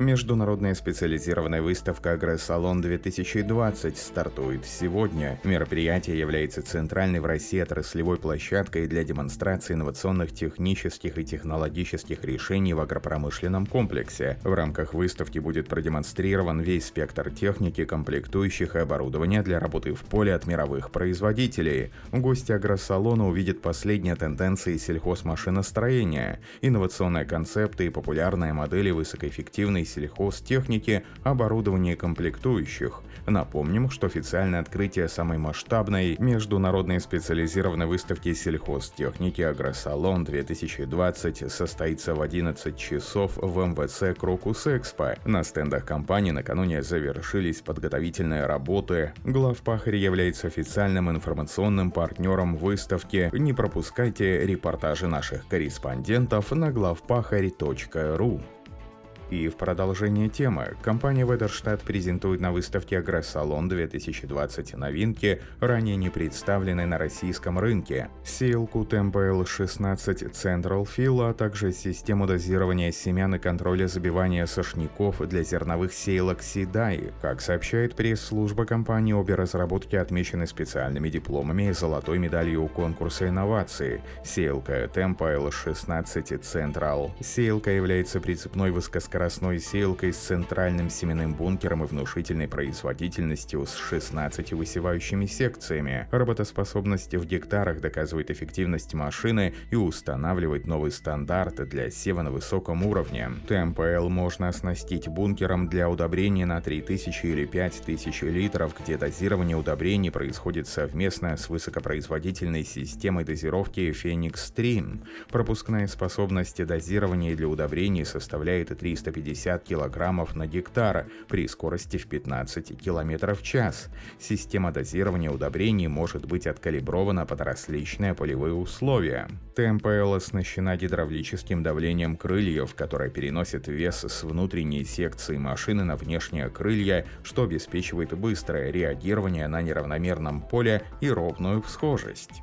Международная специализированная выставка «Агросалон 2020» стартует сегодня. Мероприятие является центральной в России отраслевой площадкой для демонстрации инновационных технических и технологических решений в агропромышленном комплексе. В рамках выставки будет продемонстрирован весь спектр техники, комплектующих и оборудования для работы в поле от мировых производителей. Гости агросалона увидят последние тенденции сельхозмашиностроения, инновационные концепты и популярные модели высокоэффективной современной сельхозтехники, оборудования комплектующих. Напомним, что официальное открытие самой масштабной международной специализированной выставки сельхозтехники «Агросалон 2020» состоится в 11 часов в МВЦ «Крокус Экспо». На стендах компании накануне завершились подготовительные работы. Главпахарь является официальным информационным партнером выставки. Не пропускайте репортажи наших корреспондентов на главпахарь.ру. И в продолжение темы, компания Ведерштадт презентует на выставке Агросалон 2020 новинки, ранее не представленные на российском рынке. Сеялку Tempo L16 Central Fill, а также систему дозирования семян и контроля забивания сошников для зерновых сеялок Сидай. Как сообщает пресс-служба компании, обе разработки отмечены специальными дипломами и золотой медалью конкурса инноваций. Сеялка Tempo L16 Central. Сеялка является прицепной высокоскоростной скоростной сеялкой с центральным семенным бункером и внушительной производительностью с 16 высевающими секциями. Работоспособность в гектарах доказывает эффективность машины и устанавливает новый стандарт для сева на высоком уровне. ТМПЛ можно оснастить бункером для удобрения на 3000 или 5000 литров, где дозирование удобрений происходит совместно с высокопроизводительной системой дозировки Phoenix Stream. Пропускная способность дозирования для удобрений составляет 300 350 кг на гектар при скорости в 15 км в час. Система дозирования удобрений может быть откалибрована под различные полевые условия. ТМПЛ оснащена гидравлическим давлением крыльев, которое переносит вес с внутренней секции машины на внешние крылья, что обеспечивает быстрое реагирование на неравномерном поле и ровную всхожесть.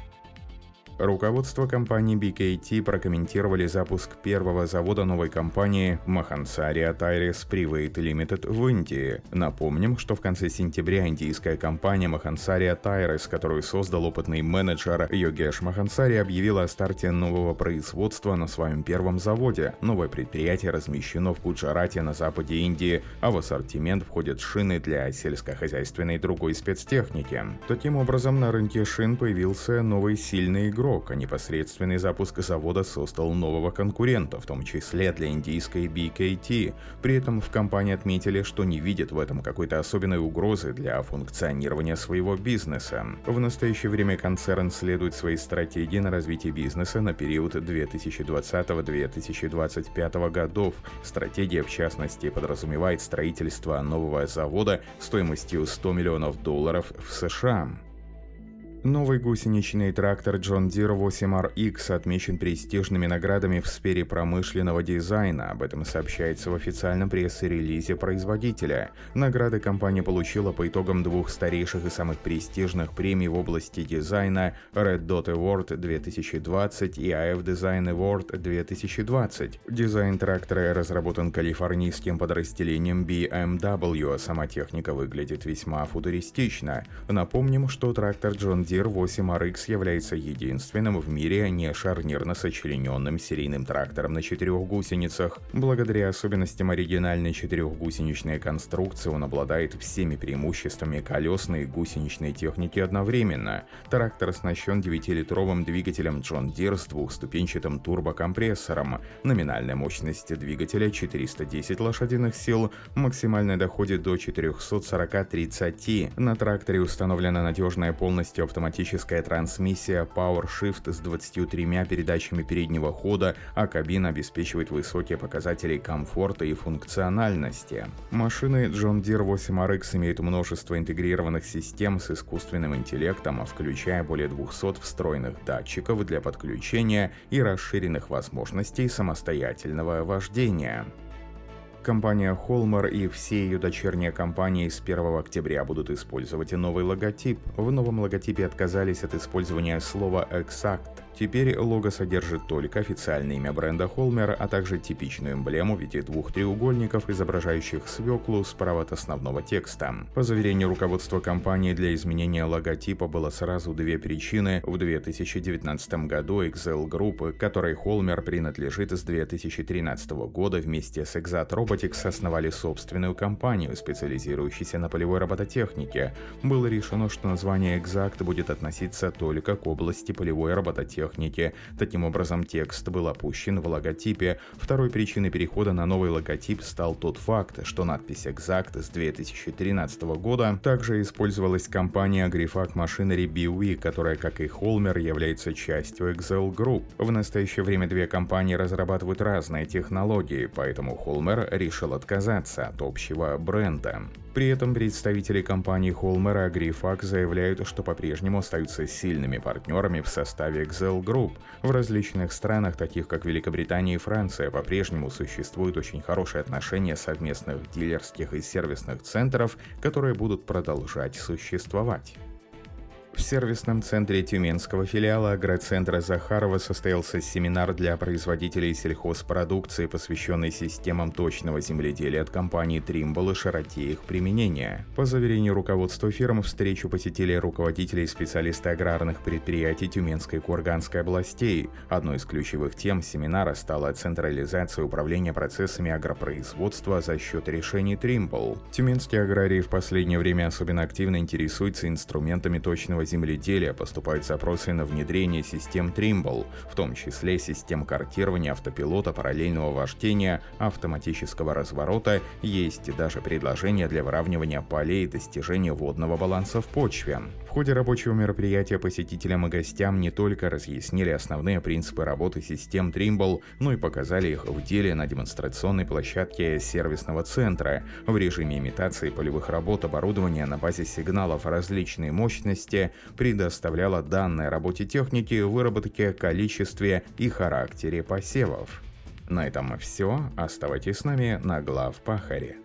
Руководство компании BKT прокомментировали запуск первого завода новой компании Mahansari Tires Private Limited в Индии. Напомним, что в конце сентября индийская компания Mahansari Tires, которую создал опытный менеджер Йогеш Махансари, объявила о старте нового производства на своем первом заводе. Новое предприятие размещено в Гуджарате на западе Индии, а в ассортимент входят шины для сельскохозяйственной и другой спецтехники. Таким образом, на рынке шин появился новый сильный игрок срок, а непосредственный запуск завода создал нового конкурента, в том числе для индийской BKT. При этом в компании отметили, что не видят в этом какой-то особенной угрозы для функционирования своего бизнеса. В настоящее время концерн следует своей стратегии на развитие бизнеса на период 2020-2025 годов. Стратегия, в частности, подразумевает строительство нового завода стоимостью 100 миллионов долларов в США. Новый гусеничный трактор John Deere 8RX отмечен престижными наградами в сфере промышленного дизайна. Об этом сообщается в официальном пресс-релизе производителя. Награды компания получила по итогам двух старейших и самых престижных премий в области дизайна Red Dot Award 2020 и AF Design Award 2020. Дизайн трактора разработан калифорнийским подразделением BMW, а сама техника выглядит весьма футуристично. Напомним, что трактор John Deere 8RX является единственным в мире не шарнирно сочлененным серийным трактором на четырех гусеницах. Благодаря особенностям оригинальной четырехгусеничной конструкции он обладает всеми преимуществами колесной и гусеничной техники одновременно. Трактор оснащен 9-литровым двигателем John Deere с двухступенчатым турбокомпрессором. Номинальная мощность двигателя 410 лошадиных сил, максимально доходит до 440-30. На тракторе установлена надежная полностью автоматическая автоматическая трансмиссия PowerShift с 23 передачами переднего хода, а кабина обеспечивает высокие показатели комфорта и функциональности. Машины John Deere 8RX имеют множество интегрированных систем с искусственным интеллектом, включая более 200 встроенных датчиков для подключения и расширенных возможностей самостоятельного вождения. Компания Холмер и все ее дочерние компании с 1 октября будут использовать новый логотип. В новом логотипе отказались от использования слова «exact», Теперь лого содержит только официальное имя бренда Холмер, а также типичную эмблему в виде двух треугольников, изображающих свеклу справа от основного текста. По заверению руководства компании, для изменения логотипа было сразу две причины. В 2019 году Excel Group, которой Холмер принадлежит с 2013 года, вместе с Exat Robotics основали собственную компанию, специализирующуюся на полевой робототехнике. Было решено, что название Exact будет относиться только к области полевой робототехники. Таким образом, текст был опущен в логотипе. Второй причиной перехода на новый логотип стал тот факт, что надпись Exact с 2013 года также использовалась компания Agrifac Machinery BUI, которая, как и Холмер, является частью Excel Group. В настоящее время две компании разрабатывают разные технологии, поэтому Холмер решил отказаться от общего бренда. При этом представители компании Холмер и Agrifac заявляют, что по-прежнему остаются сильными партнерами в составе Excel Group. В различных странах, таких как Великобритания и Франция, по-прежнему существуют очень хорошие отношения совместных дилерских и сервисных центров, которые будут продолжать существовать. В сервисном центре Тюменского филиала агроцентра Захарова состоялся семинар для производителей сельхозпродукции, посвященный системам точного земледелия от компании Trimble и широте их применения. По заверению руководства фирм, встречу посетили руководители и специалисты аграрных предприятий Тюменской и Курганской областей. Одной из ключевых тем семинара стала централизация управления процессами агропроизводства за счет решений Trimble. Тюменские аграрии в последнее время особенно активно интересуются инструментами точного сельского земледелия поступают запросы на внедрение систем Trimble, в том числе систем картирования автопилота, параллельного вождения, автоматического разворота, есть даже предложения для выравнивания полей и достижения водного баланса в почве. В ходе рабочего мероприятия посетителям и гостям не только разъяснили основные принципы работы систем Trimble, но и показали их в деле на демонстрационной площадке сервисного центра. В режиме имитации полевых работ оборудования на базе сигналов различной мощности предоставляла данные работе техники, выработке, количестве и характере посевов. На этом все. Оставайтесь с нами на глав Пахаре.